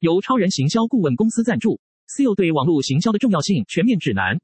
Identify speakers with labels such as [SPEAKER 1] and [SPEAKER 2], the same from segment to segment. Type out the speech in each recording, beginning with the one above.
[SPEAKER 1] 由超人行销顾问公司赞助，SEO 对网络行销的重要性全面指南。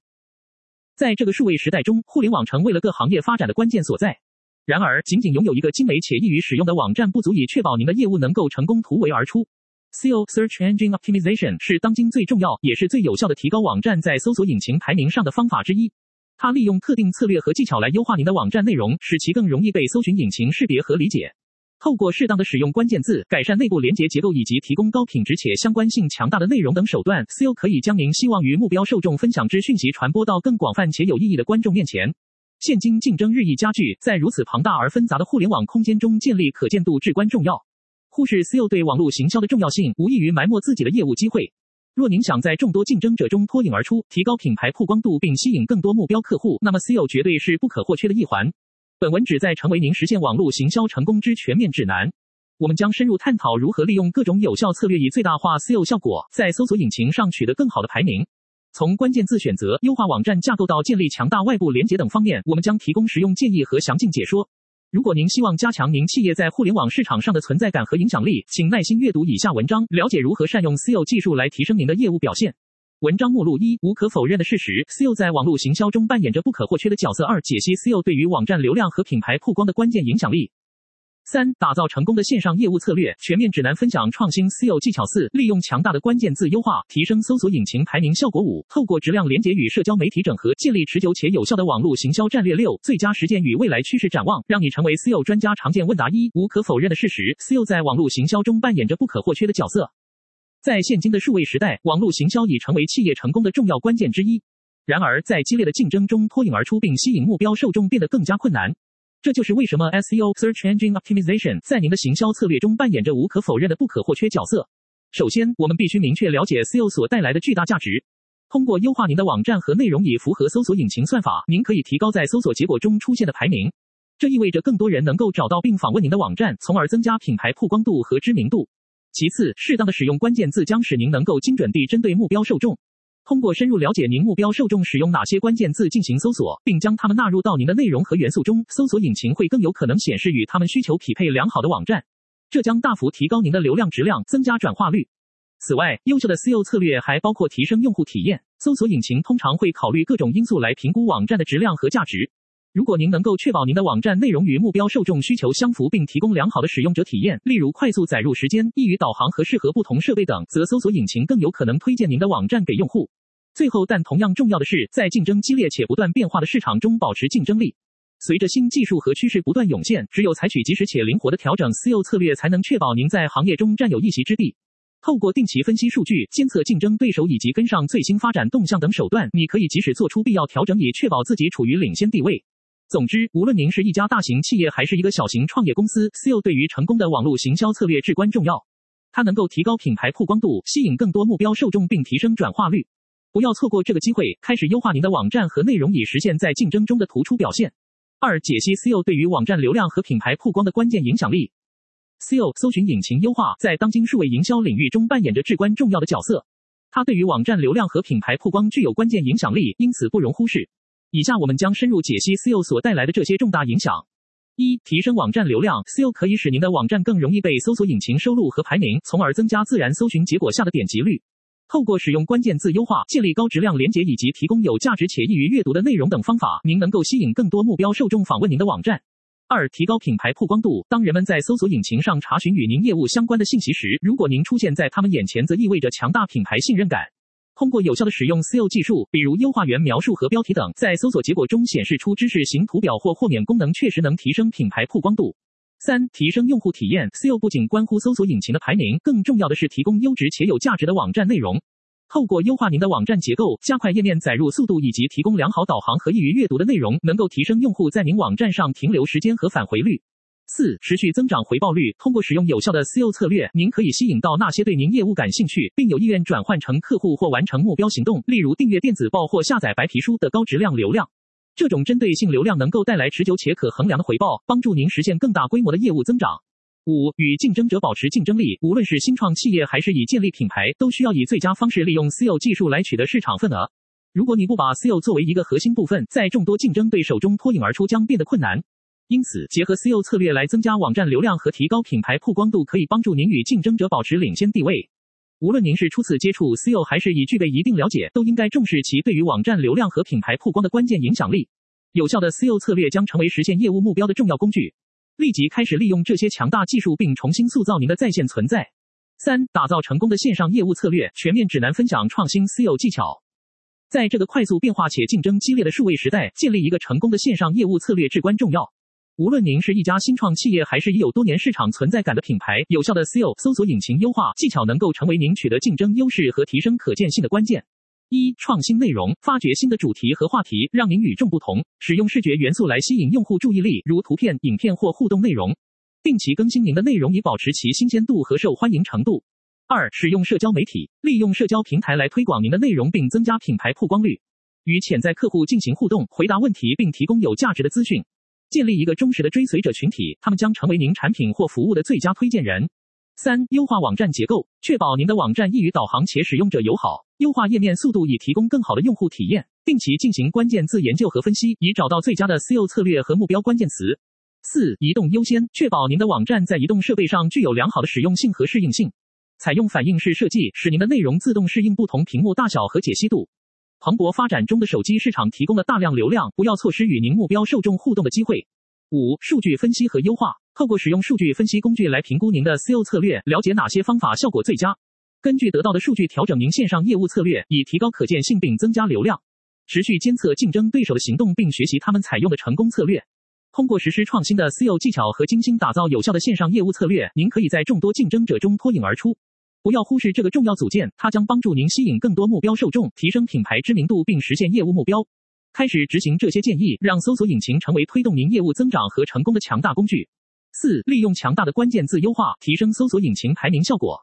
[SPEAKER 1] 在这个数位时代中，互联网成为了各行业发展的关键所在。然而，仅仅拥有一个精美且易于使用的网站，不足以确保您的业务能够成功突围而出。SEO Search Engine Optimization 是当今最重要也是最有效的提高网站在搜索引擎排名上的方法之一。它利用特定策略和技巧来优化您的网站内容，使其更容易被搜寻引擎识别和理解。透过适当的使用关键字、改善内部连结结构以及提供高品质且相关性强大的内容等手段，SEO 可以将您希望与目标受众分享之讯息传播到更广泛且有意义的观众面前。现今竞争日益加剧，在如此庞大而纷杂的互联网空间中建立可见度至关重要。忽视 SEO 对网络行销的重要性，无异于埋没自己的业务机会。若您想在众多竞争者中脱颖而出，提高品牌曝光度并吸引更多目标客户，那么 SEO 绝对是不可或缺的一环。本文旨在成为您实现网络行销成功之全面指南。我们将深入探讨如何利用各种有效策略，以最大化 SEO 效果，在搜索引擎上取得更好的排名。从关键字选择、优化网站架构到建立强大外部连接等方面，我们将提供实用建议和详尽解说。如果您希望加强您企业在互联网市场上的存在感和影响力，请耐心阅读以下文章，了解如何善用 SEO 技术来提升您的业务表现。文章目录一：无可否认的事实，SEO 在网络行销中扮演着不可或缺的角色。二、解析 SEO 对于网站流量和品牌曝光的关键影响力。三、打造成功的线上业务策略全面指南分享创新 SEO 技巧。四、利用强大的关键字优化提升搜索引擎排名效果。五、透过质量连结与社交媒体整合，建立持久且有效的网络行销战略。六、最佳实践与未来趋势展望，让你成为 SEO 专家。常见问答一：无可否认的事实，SEO 在网络行销中扮演着不可或缺的角色。在现今的数位时代，网络行销已成为企业成功的重要关键之一。然而，在激烈的竞争中脱颖而出并吸引目标受众变得更加困难。这就是为什么 SEO Search Engine Optimization 在您的行销策略中扮演着无可否认的不可或缺角色。首先，我们必须明确了解 SEO 所带来的巨大价值。通过优化您的网站和内容以符合搜索引擎算法，您可以提高在搜索结果中出现的排名。这意味着更多人能够找到并访问您的网站，从而增加品牌曝光度和知名度。其次，适当的使用关键字将使您能够精准地针对目标受众。通过深入了解您目标受众使用哪些关键字进行搜索，并将它们纳入到您的内容和元素中，搜索引擎会更有可能显示与他们需求匹配良好的网站，这将大幅提高您的流量质量，增加转化率。此外，优秀的 SEO 策略还包括提升用户体验。搜索引擎通常会考虑各种因素来评估网站的质量和价值。如果您能够确保您的网站内容与目标受众需求相符，并提供良好的使用者体验，例如快速载入时间、易于导航和适合不同设备等，则搜索引擎更有可能推荐您的网站给用户。最后，但同样重要的是，在竞争激烈且不断变化的市场中保持竞争力。随着新技术和趋势不断涌现，只有采取及时且灵活的调整 SEO 策略，才能确保您在行业中占有一席之地。透过定期分析数据、监测竞争对手以及跟上最新发展动向等手段，你可以及时做出必要调整，以确保自己处于领先地位。总之，无论您是一家大型企业还是一个小型创业公司，SEO 对于成功的网络行销策略至关重要。它能够提高品牌曝光度，吸引更多目标受众，并提升转化率。不要错过这个机会，开始优化您的网站和内容，以实现在竞争中的突出表现。二、解析 SEO 对于网站流量和品牌曝光的关键影响力。SEO 搜寻引擎优化在当今数位营销领域中扮演着至关重要的角色，它对于网站流量和品牌曝光具有关键影响力，因此不容忽视。以下我们将深入解析 SEO 所带来的这些重大影响。一、提升网站流量，SEO 可以使您的网站更容易被搜索引擎收录和排名，从而增加自然搜寻结果下的点击率。透过使用关键字优化、建立高质量连结以及提供有价值且易于阅读的内容等方法，您能够吸引更多目标受众访问您的网站。二、提高品牌曝光度。当人们在搜索引擎上查询与您业务相关的信息时，如果您出现在他们眼前，则意味着强大品牌信任感。通过有效的使用 SEO 技术，比如优化原描述和标题等，在搜索结果中显示出知识型图表或豁免功能，确实能提升品牌曝光度。三、提升用户体验。SEO 不仅关乎搜索引擎的排名，更重要的是提供优质且有价值的网站内容。透过优化您的网站结构，加快页面载入速度，以及提供良好导航和易于阅读的内容，能够提升用户在您网站上停留时间和返回率。四、持续增长回报率。通过使用有效的 SEO 策略，您可以吸引到那些对您业务感兴趣，并有意愿转换成客户或完成目标行动，例如订阅电子报或下载白皮书的高质量流量。这种针对性流量能够带来持久且可衡量的回报，帮助您实现更大规模的业务增长。五、与竞争者保持竞争力。无论是新创企业还是已建立品牌，都需要以最佳方式利用 SEO 技术来取得市场份额。如果你不把 SEO 作为一个核心部分，在众多竞争对手中脱颖而出将变得困难。因此，结合 SEO 策略来增加网站流量和提高品牌曝光度，可以帮助您与竞争者保持领先地位。无论您是初次接触 SEO 还是已具备一定了解，都应该重视其对于网站流量和品牌曝光的关键影响力。有效的 SEO 策略将成为实现业务目标的重要工具。立即开始利用这些强大技术，并重新塑造您的在线存在。三、打造成功的线上业务策略全面指南，分享创新 SEO 技巧。在这个快速变化且竞争激烈的数位时代，建立一个成功的线上业务策略至关重要。无论您是一家新创企业，还是已有多年市场存在感的品牌，有效的 SEO 搜索引擎优化技巧能够成为您取得竞争优势和提升可见性的关键。一、创新内容，发掘新的主题和话题，让您与众不同。使用视觉元素来吸引用户注意力，如图片、影片或互动内容。定期更新您的内容，以保持其新鲜度和受欢迎程度。二、使用社交媒体，利用社交平台来推广您的内容，并增加品牌曝光率。与潜在客户进行互动，回答问题，并提供有价值的资讯。建立一个忠实的追随者群体，他们将成为您产品或服务的最佳推荐人。三、优化网站结构，确保您的网站易于导航且使用者友好，优化页面速度以提供更好的用户体验。定期进行关键字研究和分析，以找到最佳的 SEO 策略和目标关键词。四、移动优先，确保您的网站在移动设备上具有良好的使用性和适应性。采用反应式设计，使您的内容自动适应不同屏幕大小和解析度。蓬勃发展中的手机市场提供了大量流量，不要错失与您目标受众互动的机会。五、数据分析和优化，透过使用数据分析工具来评估您的 SEO 策略，了解哪些方法效果最佳。根据得到的数据调整您线上业务策略，以提高可见性并增加流量。持续监测竞争对手的行动，并学习他们采用的成功策略。通过实施创新的 SEO 技巧和精心打造有效的线上业务策略，您可以在众多竞争者中脱颖而出。不要忽视这个重要组件，它将帮助您吸引更多目标受众，提升品牌知名度，并实现业务目标。开始执行这些建议，让搜索引擎成为推动您业务增长和成功的强大工具。四、利用强大的关键字优化，提升搜索引擎排名效果。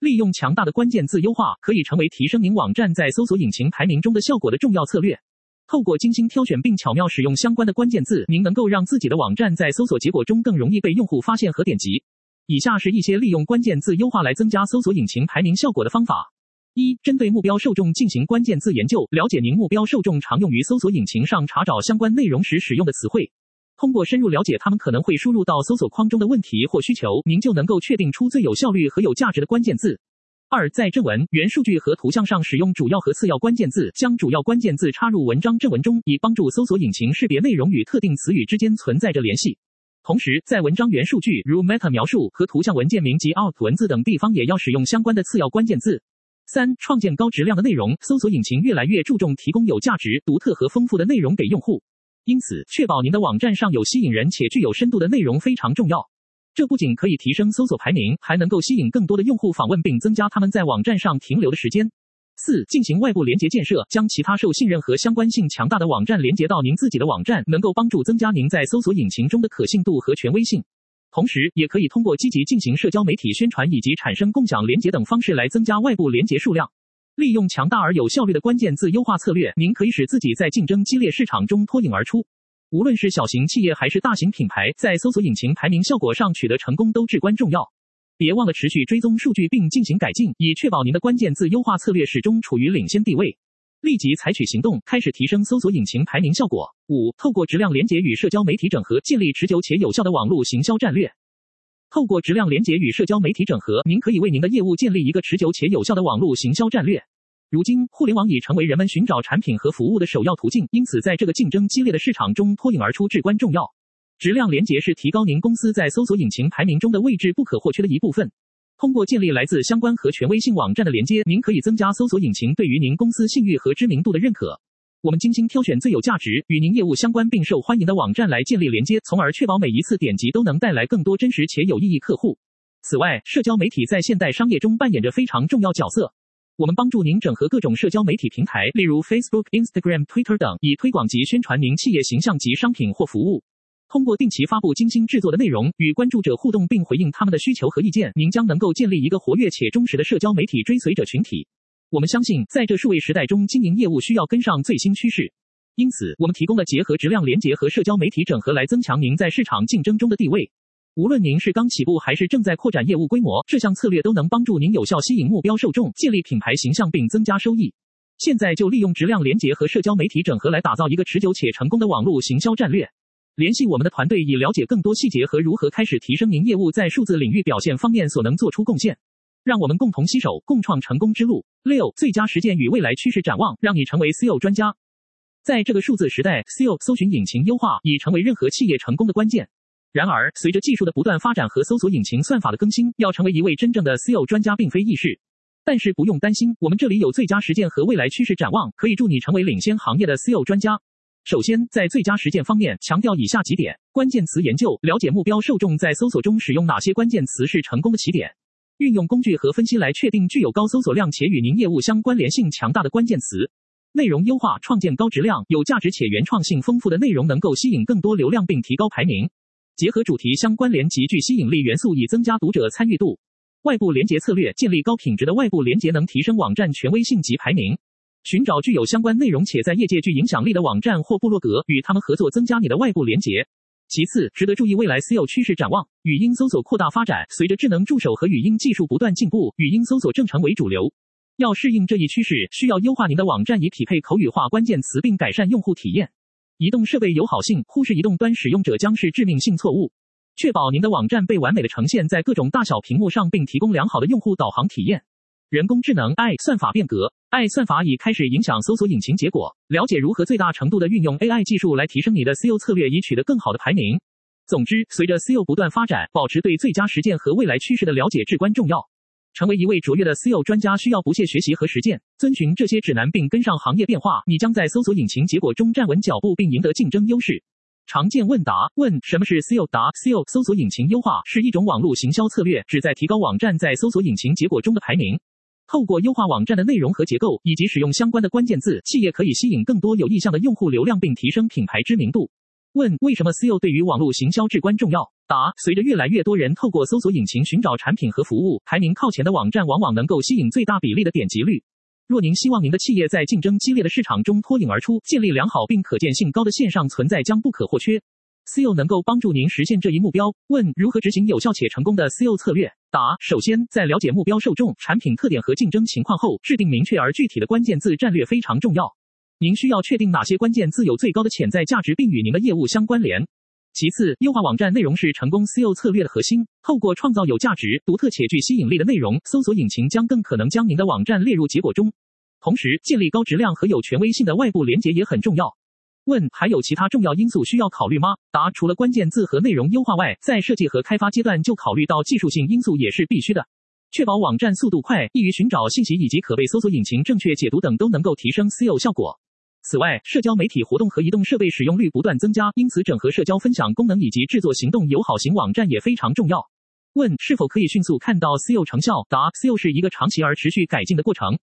[SPEAKER 1] 利用强大的关键字优化，可以成为提升您网站在搜索引擎排名中的效果的重要策略。透过精心挑选并巧妙使用相关的关键字，您能够让自己的网站在搜索结果中更容易被用户发现和点击。以下是一些利用关键字优化来增加搜索引擎排名效果的方法：一、针对目标受众进行关键字研究，了解您目标受众常用于搜索引擎上查找相关内容时使用的词汇。通过深入了解他们可能会输入到搜索框中的问题或需求，您就能够确定出最有效率和有价值的关键字。二、在正文、元数据和图像上使用主要和次要关键字，将主要关键字插入文章正文中，以帮助搜索引擎识别内容与特定词语之间存在着联系。同时，在文章元数据如 meta 描述和图像文件名及 alt 文字等地方，也要使用相关的次要关键字。三、创建高质量的内容，搜索引擎越来越注重提供有价值、独特和丰富的内容给用户，因此，确保您的网站上有吸引人且具有深度的内容非常重要。这不仅可以提升搜索排名，还能够吸引更多的用户访问并增加他们在网站上停留的时间。四、进行外部连接建设，将其他受信任和相关性强大的网站连接到您自己的网站，能够帮助增加您在搜索引擎中的可信度和权威性。同时，也可以通过积极进行社交媒体宣传以及产生共享连接等方式来增加外部连接数量。利用强大而有效率的关键字优化策略，您可以使自己在竞争激烈市场中脱颖而出。无论是小型企业还是大型品牌，在搜索引擎排名效果上取得成功都至关重要。别忘了持续追踪数据并进行改进，以确保您的关键字优化策略始终处于领先地位。立即采取行动，开始提升搜索引擎排名效果。五、透过质量连结与社交媒体整合，建立持久且有效的网络行销战略。透过质量连结与社交媒体整合，您可以为您的业务建立一个持久且有效的网络行销战略。如今，互联网已成为人们寻找产品和服务的首要途径，因此在这个竞争激烈的市场中脱颖而出至关重要。质量连结是提高您公司在搜索引擎排名中的位置不可或缺的一部分。通过建立来自相关和权威性网站的连接，您可以增加搜索引擎对于您公司信誉和知名度的认可。我们精心挑选最有价值、与您业务相关并受欢迎的网站来建立连接，从而确保每一次点击都能带来更多真实且有意义客户。此外，社交媒体在现代商业中扮演着非常重要角色。我们帮助您整合各种社交媒体平台，例如 Facebook、Instagram、Twitter 等，以推广及宣传您企业形象及商品或服务。通过定期发布精心制作的内容，与关注者互动并回应他们的需求和意见，您将能够建立一个活跃且忠实的社交媒体追随者群体。我们相信，在这数位时代中，经营业务需要跟上最新趋势。因此，我们提供了结合质量连结和社交媒体整合来增强您在市场竞争中的地位。无论您是刚起步还是正在扩展业务规模，这项策略都能帮助您有效吸引目标受众，建立品牌形象并增加收益。现在就利用质量连结和社交媒体整合来打造一个持久且成功的网络行销战略。联系我们的团队以了解更多细节和如何开始提升您业务在数字领域表现方面所能做出贡献。让我们共同携手，共创成功之路。六、最佳实践与未来趋势展望，让你成为 SEO 专家。在这个数字时代，SEO 搜寻引擎优化已成为任何企业成功的关键。然而，随着技术的不断发展和搜索引擎算法的更新，要成为一位真正的 SEO 专家并非易事。但是不用担心，我们这里有最佳实践和未来趋势展望，可以助你成为领先行业的 SEO 专家。首先，在最佳实践方面，强调以下几点：关键词研究，了解目标受众在搜索中使用哪些关键词是成功的起点。运用工具和分析来确定具有高搜索量且与您业务相关联性强大的关键词。内容优化，创建高质量、有价值且原创性丰富的内容，能够吸引更多流量并提高排名。结合主题相关联及具吸引力元素，以增加读者参与度。外部连接策略，建立高品质的外部连接能提升网站权威性及排名。寻找具有相关内容且在业界具影响力的网站或部落格，与他们合作，增加你的外部连接。其次，值得注意未来 SEO 趋势展望，语音搜索扩大发展。随着智能助手和语音技术不断进步，语音搜索正成为主流。要适应这一趋势，需要优化您的网站以匹配口语化关键词，并改善用户体验。移动设备友好性，忽视移动端使用者将是致命性错误。确保您的网站被完美的呈现在各种大小屏幕上，并提供良好的用户导航体验。人工智能 AI 算法变革，AI 算法已开始影响搜索引擎结果。了解如何最大程度地运用 AI 技术来提升你的 SEO 策略，以取得更好的排名。总之，随着 SEO 不断发展，保持对最佳实践和未来趋势的了解至关重要。成为一位卓越的 SEO 专家，需要不懈学习和实践，遵循这些指南并跟上行业变化，你将在搜索引擎结果中站稳脚步，并赢得竞争优势。常见问答：问什么是 SEO？答：SEO 搜索引擎优化是一种网络行销策略，旨在提高网站在搜索引擎结果中的排名。透过优化网站的内容和结构，以及使用相关的关键字，企业可以吸引更多有意向的用户流量，并提升品牌知名度。问为什么 SEO 对于网络行销至关重要？答：随着越来越多人透过搜索引擎寻找产品和服务，排名靠前的网站往往能够吸引最大比例的点击率。若您希望您的企业在竞争激烈的市场中脱颖而出，建立良好并可见性高的线上存在将不可或缺。SEO 能够帮助您实现这一目标。问如何执行有效且成功的 SEO 策略？答：首先，在了解目标受众、产品特点和竞争情况后，制定明确而具体的关键字战略非常重要。您需要确定哪些关键字有最高的潜在价值，并与您的业务相关联。其次，优化网站内容是成功 SEO 策略的核心。透过创造有价值、独特且具吸引力的内容，搜索引擎将更可能将您的网站列入结果中。同时，建立高质量和有权威性的外部连接也很重要。问还有其他重要因素需要考虑吗？答：除了关键字和内容优化外，在设计和开发阶段就考虑到技术性因素也是必须的。确保网站速度快、易于寻找信息以及可被搜索引擎正确解读等，都能够提升 SEO 效果。此外，社交媒体活动和移动设备使用率不断增加，因此整合社交分享功能以及制作行动友好型网站也非常重要。问是否可以迅速看到 SEO 成效？答：SEO 是一个长期而持续改进的过程。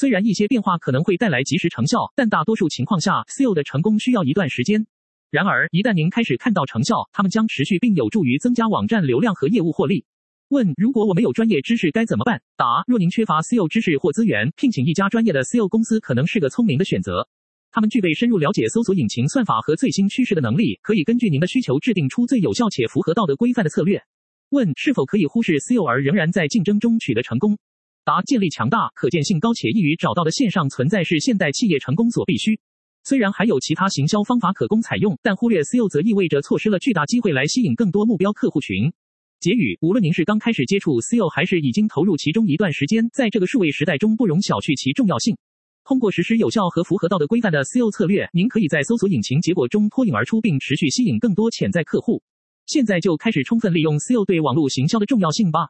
[SPEAKER 1] 虽然一些变化可能会带来即时成效，但大多数情况下，SEO 的成功需要一段时间。然而，一旦您开始看到成效，它们将持续并有助于增加网站流量和业务获利。问如果我没有专业知识该怎么办？答：若您缺乏 SEO 知识或资源，聘请一家专业的 SEO 公司可能是个聪明的选择。他们具备深入了解搜索引擎算法和最新趋势的能力，可以根据您的需求制定出最有效且符合道德规范的策略。问是否可以忽视 SEO 而仍然在竞争中取得成功？答：建立强大、可见性高且易于找到的线上存在是现代企业成功所必须。虽然还有其他行销方法可供采用，但忽略 SEO 则意味着错失了巨大机会来吸引更多目标客户群。结语：无论您是刚开始接触 SEO 还是已经投入其中一段时间，在这个数位时代中不容小觑其重要性。通过实施有效和符合道德规范的 SEO 策略，您可以在搜索引擎结果中脱颖而出，并持续吸引更多潜在客户。现在就开始充分利用 SEO 对网络行销的重要性吧。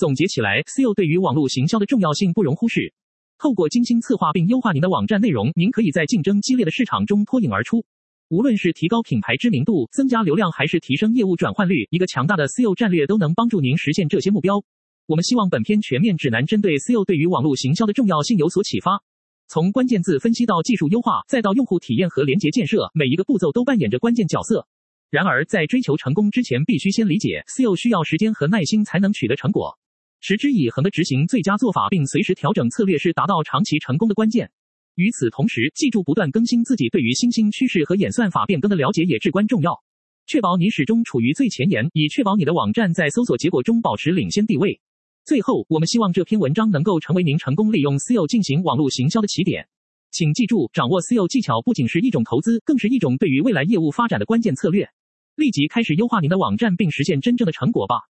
[SPEAKER 1] 总结起来，SEO 对于网络行销的重要性不容忽视。透过精心策划并优化您的网站内容，您可以在竞争激烈的市场中脱颖而出。无论是提高品牌知名度、增加流量，还是提升业务转换率，一个强大的 SEO 战略都能帮助您实现这些目标。我们希望本篇全面指南针对 SEO 对于网络行销的重要性有所启发。从关键字分析到技术优化，再到用户体验和连接建设，每一个步骤都扮演着关键角色。然而，在追求成功之前，必须先理解 SEO 需要时间和耐心才能取得成果。持之以恒的执行最佳做法，并随时调整策略，是达到长期成功的关键。与此同时，记住不断更新自己对于新兴趋势和演算法变更的了解也至关重要。确保你始终处于最前沿，以确保你的网站在搜索结果中保持领先地位。最后，我们希望这篇文章能够成为您成功利用 SEO 进行网络行销的起点。请记住，掌握 SEO 技巧不仅是一种投资，更是一种对于未来业务发展的关键策略。立即开始优化您的网站，并实现真正的成果吧。